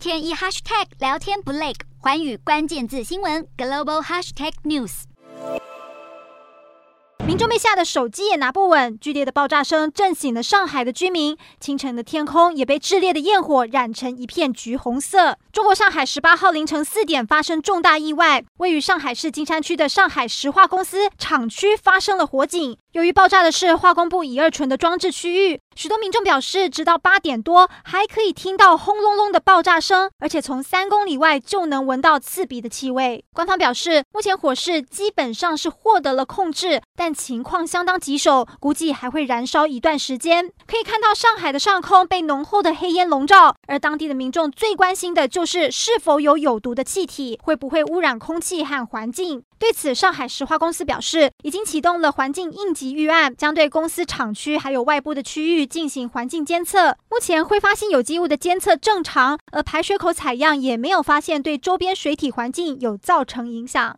天一 hashtag 聊天不累，寰宇关键字新闻 global hashtag news。民众被吓得手机也拿不稳，剧烈的爆炸声震醒了上海的居民。清晨的天空也被炽烈的焰火染成一片橘红色。中国上海十八号凌晨四点发生重大意外，位于上海市金山区的上海石化公司厂区发生了火警。由于爆炸的是化工部乙二醇的装置区域，许多民众表示，直到八点多还可以听到轰隆隆的爆炸声，而且从三公里外就能闻到刺鼻的气味。官方表示，目前火势基本上是获得了控制，但情况相当棘手，估计还会燃烧一段时间。可以看到上海的上空被浓厚的黑烟笼罩，而当地的民众最关心的就是是否有有毒的气体，会不会污染空气和环境。对此，上海石化公司表示，已经启动了环境应急预案，将对公司厂区还有外部的区域进行环境监测。目前挥发性有机物的监测正常，而排水口采样也没有发现对周边水体环境有造成影响。